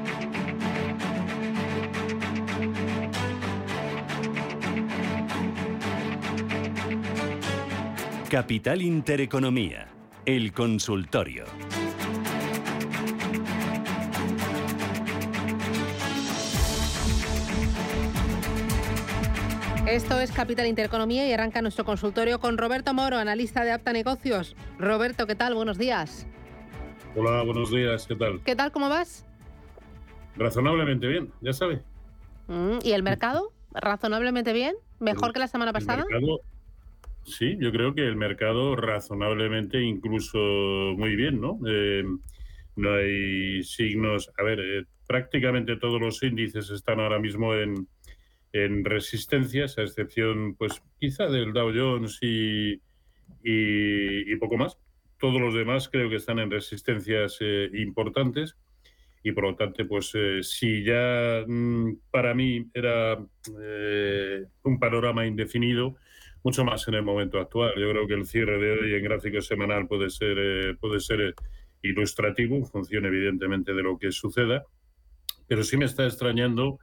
Capital Intereconomía, el consultorio. Esto es Capital Intereconomía y arranca nuestro consultorio con Roberto Moro, analista de Apta Negocios. Roberto, ¿qué tal? Buenos días. Hola, buenos días, ¿qué tal? ¿Qué tal? ¿Cómo vas? Razonablemente bien, ya sabe. Mm, ¿Y el mercado? ¿Razonablemente bien? ¿Mejor que la semana pasada? El mercado, sí, yo creo que el mercado razonablemente incluso muy bien, ¿no? Eh, no hay signos, a ver, eh, prácticamente todos los índices están ahora mismo en, en resistencias, a excepción, pues quizá del Dow Jones y, y, poco más. Todos los demás creo que están en resistencias eh, importantes y por lo tanto, pues eh, si ya mm, para mí era eh, un panorama indefinido, mucho más en el momento actual. Yo creo que el cierre de hoy en gráfico semanal puede ser, puede ser ilustrativo, en función evidentemente de lo que suceda, pero sí me está extrañando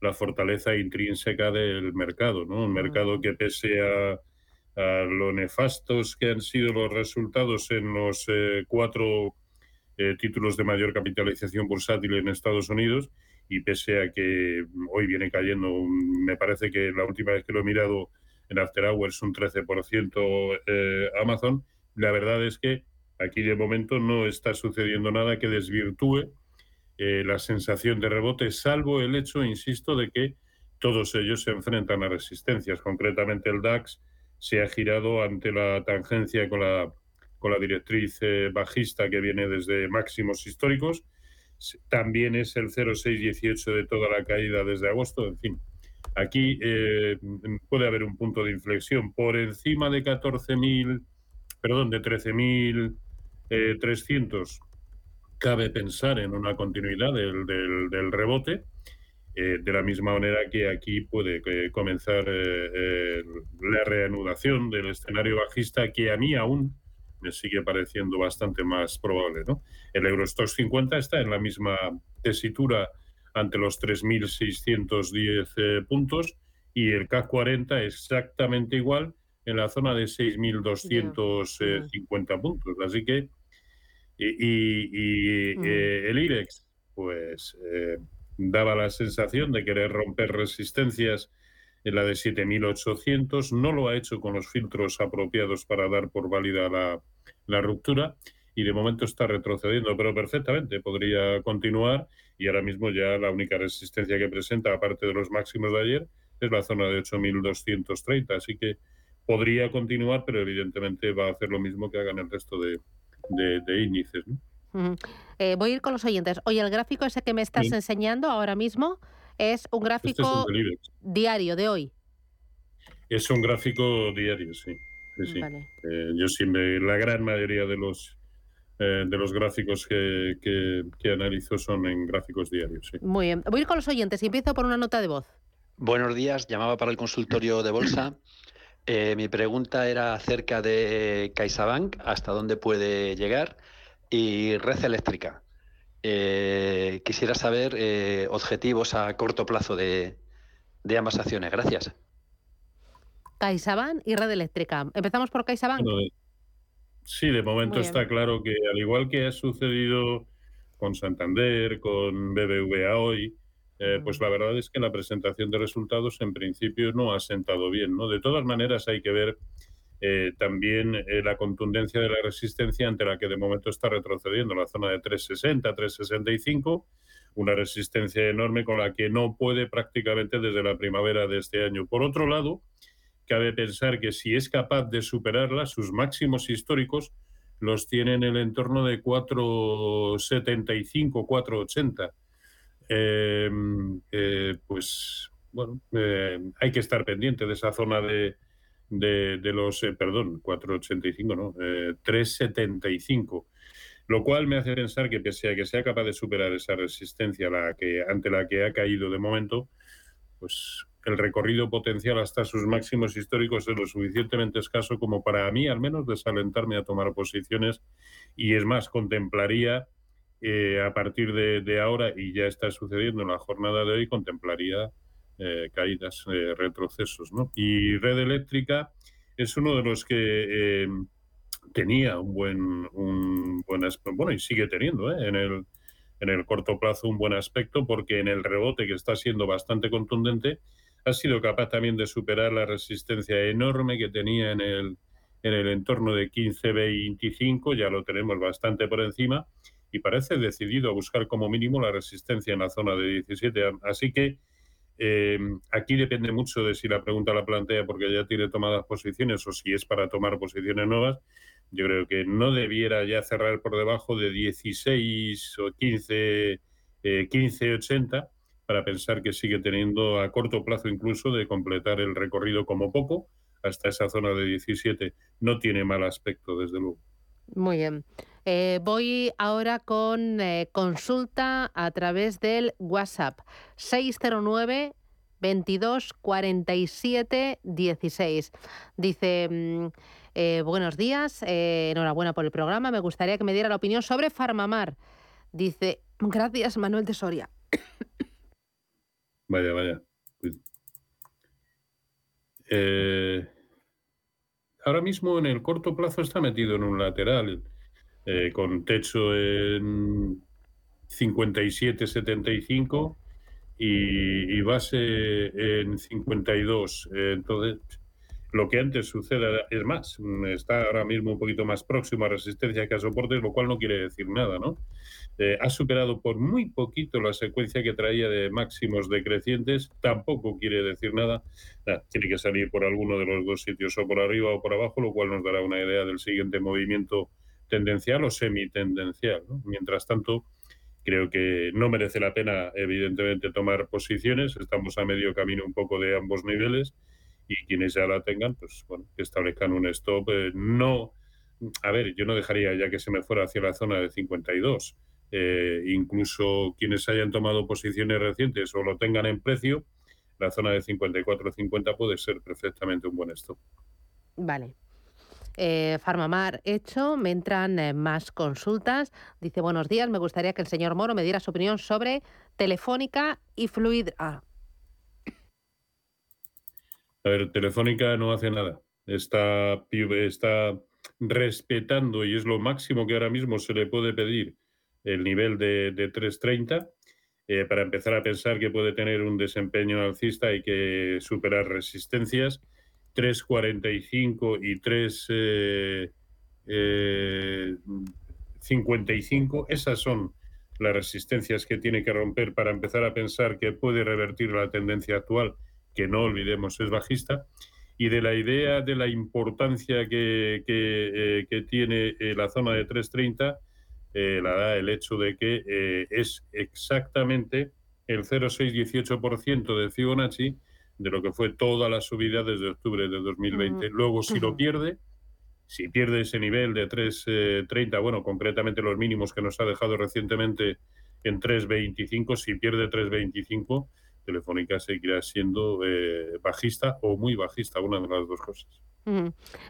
la fortaleza intrínseca del mercado, ¿no? Un mercado que pese a, lo nefastos que han sido los resultados en los eh, cuatro eh, títulos de mayor capitalización bursátil en Estados Unidos y pese a que hoy viene cayendo, me parece que la última vez que lo he mirado en After Hours un 13% eh, Amazon, la verdad es que aquí de momento no está sucediendo nada que desvirtúe eh, la sensación de rebote, salvo el hecho, insisto, de que todos ellos se enfrentan a resistencias. Concretamente el DAX se ha girado ante la tangencia con la, con la directriz eh, bajista que viene desde máximos históricos. También es el 0,618 de toda la caída desde agosto. En fin, aquí eh, puede haber un punto de inflexión por encima de 14.000, perdón, de 13.300 cabe pensar en una continuidad del, del, rebote, eh, de la misma manera que aquí puede eh, comenzar eh, la reanudación del escenario bajista, que a mí aún me sigue pareciendo bastante más probable. ¿no? El Eurostox 50 está en la misma tesitura ante los 3.610 puntos y el CAC 40 exactamente igual en la zona de 6.250 puntos. Así que y, mm. eh, el IREX, pues eh, daba la sensación de querer romper resistencias en la de 7.800, no lo ha hecho con los filtros apropiados para dar por válida la, la ruptura y de momento está retrocediendo, pero perfectamente podría continuar y ahora mismo ya la única resistencia que presenta, aparte de los máximos de ayer, es la zona de 8.230, así que podría continuar, pero evidentemente va a hacer lo mismo que hagan el resto de, de, índices. Eh, voy a ir con los oyentes. Oye, el gráfico ese que me estás enseñando ahora mismo es un este gráfico diario de hoy. Es un gráfico diario, sí. Eh, yo sí la gran mayoría de los eh, de los gráficos que, que, analizo son en gráficos diarios. Sí. Muy bien. Voy a ir con los oyentes y empiezo por una nota de voz. Buenos días, llamaba para el consultorio de bolsa. Eh, mi pregunta era acerca de CaixaBank, hasta dónde puede llegar, y Red Eléctrica. Eh, quisiera saber eh, objetivos a corto plazo de, ambas acciones. Gracias. CaixaBank y Red Eléctrica. Empezamos por CaixaBank. Sí, de momento está claro que al igual que ha sucedido con Santander, con BBVA hoy, eh, pues la verdad es que la presentación de resultados en principio no ha sentado bien. ¿no? De todas maneras hay que ver eh, también eh, la contundencia de la resistencia ante la que de momento está retrocediendo, la zona de 360, 365, una resistencia enorme con la que no puede prácticamente desde la primavera de este año. Por otro lado, cabe pensar que si es capaz de superarla, sus máximos históricos los tiene en el entorno de 475, 480 Em, eh, pues bueno, eh, hay que estar pendiente de esa zona de, de, los, eh, perdón, 485, no, 375, lo cual me hace pensar que pese a que sea capaz de superar esa resistencia la que, ante la que ha caído de momento, pues el recorrido potencial hasta sus máximos históricos es lo suficientemente escaso como para mí al menos desalentarme a tomar posiciones y es más, contemplaría eh, a partir de, ahora, y ya está sucediendo en la jornada de hoy, contemplaría eh, caídas, eh, retrocesos. ¿no? Y Red Eléctrica es uno de los que tenía un buen, un buen aspecto, bueno, y sigue teniendo en, el, en el corto plazo un buen aspecto, porque en el rebote, que está siendo bastante contundente, ha sido capaz también de superar la resistencia enorme que tenía en el, en el entorno de 15-25, ya lo tenemos bastante por encima, y parece decidido a buscar como mínimo la resistencia en la zona de 17. Así que eh, aquí depende mucho de si la pregunta la plantea porque ya tiene tomadas posiciones o si es para tomar posiciones nuevas. Yo creo que no debiera ya cerrar por debajo de 16 o 15, 15 80 para pensar que sigue teniendo a corto plazo incluso de completar el recorrido como poco hasta esa zona de 17. No tiene mal aspecto, desde luego. Muy bien. Eh, voy ahora con eh, consulta a través del WhatsApp 609 22 47 16. Dice, mm, eh, buenos días, enhorabuena por el programa, me gustaría que me diera la opinión sobre Farmamar. Dice, gracias Manuel de Soria. Vaya, vaya. ahora mismo en el corto plazo está metido en un lateral eh, con techo en 57-75 y, y, base en 52. entonces, lo que antes suceda es más, está ahora mismo un poquito más próximo a resistencia que a soportes, lo cual no quiere decir nada, ¿no? Eh, ha superado por muy poquito la secuencia que traía de máximos decrecientes, tampoco quiere decir nada. tiene que salir por alguno de los dos sitios, o por arriba o por abajo, lo cual nos dará una idea del siguiente movimiento tendencial o semitendencial. ¿no? Mientras tanto, creo que no merece la pena, evidentemente, tomar posiciones. Estamos a medio camino un poco de ambos niveles y quienes ya la tengan, pues bueno, que establezcan un stop. Eh, no, a ver, yo no dejaría ya que se me fuera hacia la zona de 52. Eh, incluso quienes hayan tomado posiciones recientes o lo tengan en precio, la zona de 54-50 puede ser perfectamente un buen stop. Vale. Eh, Farmamar hecho, me entran eh, más consultas. Dice, buenos días, me gustaría que el señor Moro me diera su opinión sobre Telefónica y Fluidra. A ver, Telefónica no hace nada. Está, está respetando, y es lo máximo que ahora mismo se le puede pedir, el nivel de, 330. Eh, para empezar a pensar que puede tener un desempeño alcista y que superar resistencias 3.45 y 3.55. Eh, eh, Esas son las resistencias que tiene que romper para empezar a pensar que puede revertir la tendencia actual, que no olvidemos es bajista, y de la idea de la importancia que, que, eh, tiene la zona de 330, la da el hecho de que es exactamente el 0,618% de Fibonacci, de lo que fue toda la subida desde octubre de 2020. Luego, si lo pierde, si pierde ese nivel de 3.30, eh, bueno, concretamente los mínimos que nos ha dejado recientemente en 3.25, si pierde 3.25, Telefónica seguirá siendo eh, bajista o muy bajista, una de las dos cosas.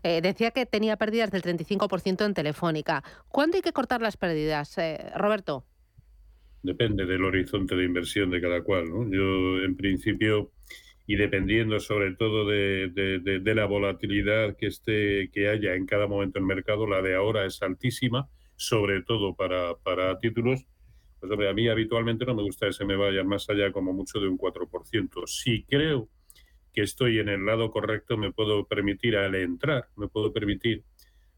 Eh, decía que tenía pérdidas del 35% en Telefónica. ¿Cuándo hay que cortar las pérdidas, Roberto? Depende del horizonte de inversión de cada cual. ¿no? Yo, en principio, y dependiendo sobre todo de, la volatilidad que, esté, que haya en cada momento en el mercado, la de ahora es altísima, sobre todo para, para títulos. Pues a mí habitualmente no me gusta que se me vaya más allá como mucho de un 4%. Si creo que estoy en el lado correcto, me puedo permitir al entrar, me puedo permitir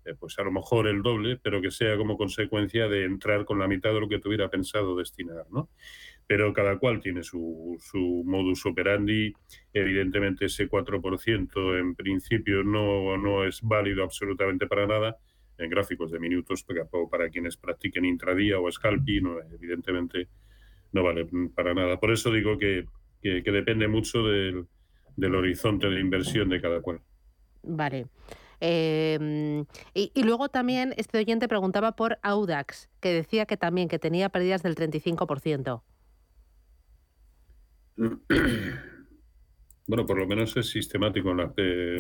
eh, pues a lo mejor el doble, pero que sea como consecuencia de entrar con la mitad de lo que tuviera pensado destinar, ¿no? pero cada cual tiene su, su modus operandi. Evidentemente ese 4% en principio no, no es válido absolutamente para nada en gráficos de minutos para quienes practiquen intradía o scalping, evidentemente no vale para nada. Por eso digo que, que, depende mucho del, del, horizonte de inversión de cada cual. Vale. Em, y, y, luego también este oyente preguntaba por Audax, que decía que también que tenía pérdidas del 35%. Bueno, por lo menos es sistemático en,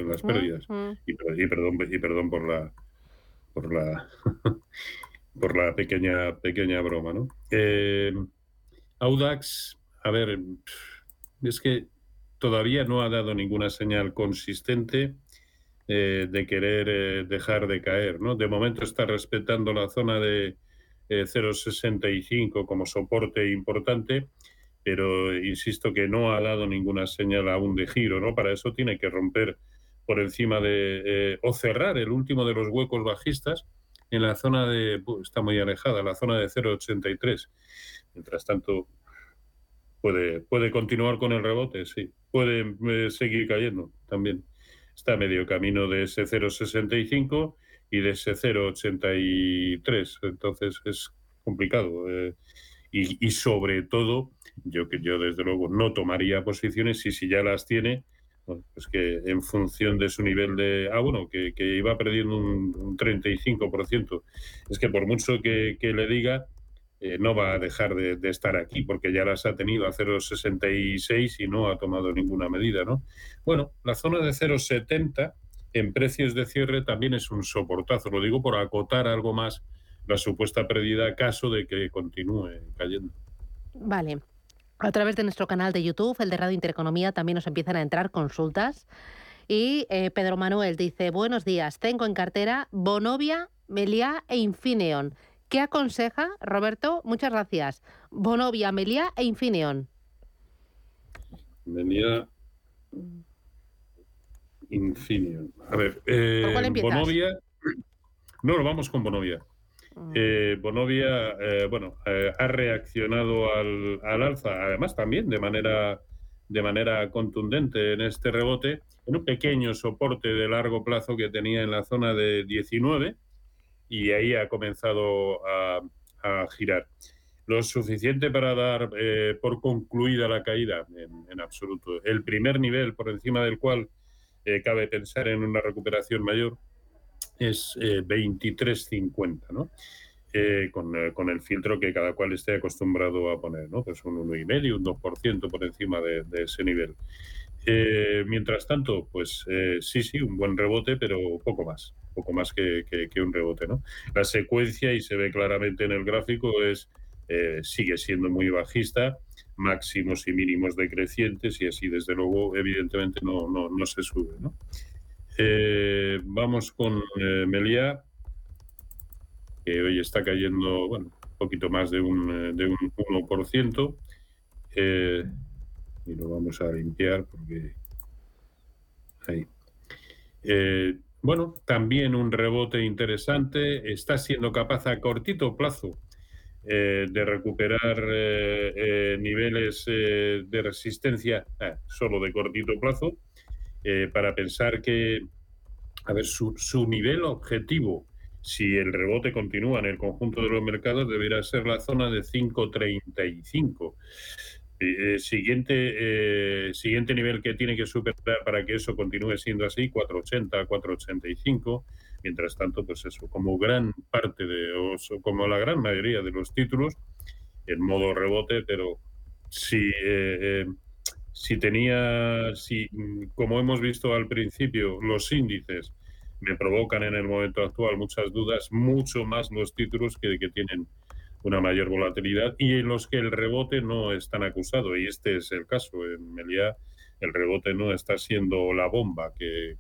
las pérdidas. y, perdón, y perdón por la por la *laughs* por la pequeña pequeña broma, ¿no? Eh, Audax, a ver, es que todavía no ha dado ninguna señal consistente eh, de querer eh, dejar de caer, ¿no? De momento está respetando la zona de 0,65 como soporte importante pero insisto que no ha dado ninguna señal aún de giro, ¿no? Para eso tiene que romper por encima de, eh, o cerrar el último de los huecos bajistas en la zona de, está muy alejada, la zona de 0,83. Mientras tanto, puede, puede continuar con el rebote, sí. Puede eh, seguir cayendo también. Está medio camino de ese 0,65 y de ese 0,83. Entonces es complicado. Eh, y, sobre todo, yo que yo desde luego no tomaría posiciones y si ya las tiene, pues que en función de su nivel de... Ah, bueno, que, iba perdiendo un, 35%. Es que por mucho que, le diga, eh, no va a dejar de, estar aquí porque ya las ha tenido a 0,66 y no ha tomado ninguna medida, ¿no? Bueno, la zona de 0,70 en precios de cierre también es un soportazo. Lo digo por acotar algo más la supuesta pérdida caso de que continúe cayendo. Vale. A través de nuestro canal de YouTube, el de Radio Intereconomía, también nos empiezan a entrar consultas. Y eh, Pedro Manuel dice, buenos días, tengo en cartera Bonovia, Meliá e Infineon. ¿Qué aconseja, Roberto? Muchas gracias. Bonovia, Meliá e Infineon. Meliá, Infineon. A ver, eh, Bonovia... No, vamos con Bonovia. Mm. Eh, Bonovia, eh, bueno, eh, ha reaccionado al, alza, además también de manera, de manera contundente en este rebote, en un pequeño soporte de largo plazo que tenía en la zona de 19 y ahí ha comenzado a, girar. Lo suficiente para dar por concluida la caída, en, absoluto. El primer nivel por encima del cual cabe pensar en una recuperación mayor es 23.50, eh, ¿no? Eh, con, eh, con, el filtro que cada cual esté acostumbrado a poner, ¿no? Pues un 1,5, un 2% por encima de, ese nivel. mientras tanto, pues sí, sí, un buen rebote, pero poco más, poco más que, que, un rebote, ¿no? La secuencia, y se ve claramente en el gráfico, es sigue siendo muy bajista, máximos y mínimos decrecientes, y así, desde luego, evidentemente no, no, no se sube, ¿no? Eh, vamos con eh, que hoy está cayendo, un poquito más de un, eh, de un 1%. y lo vamos a limpiar porque... Ahí. bueno, también un rebote interesante. Está siendo capaz a cortito plazo de recuperar niveles de resistencia solo de cortito plazo eh, para pensar que, a ver, su, su, nivel objetivo, si el rebote continúa en el conjunto de los mercados, deberá ser la zona de 5.35. Eh, siguiente, eh, siguiente nivel que tiene que superar para que eso continúe siendo así, 480, 485. Mientras tanto, pues eso, como gran parte de, o como la gran mayoría de los títulos, en modo rebote, pero si si tenía, si, como hemos visto al principio, los índices me provocan en el momento actual muchas dudas, mucho más los títulos que, que tienen una mayor volatilidad y en los que el rebote no es tan acusado. Y este es el caso. En Meliá el rebote no está siendo la bomba que,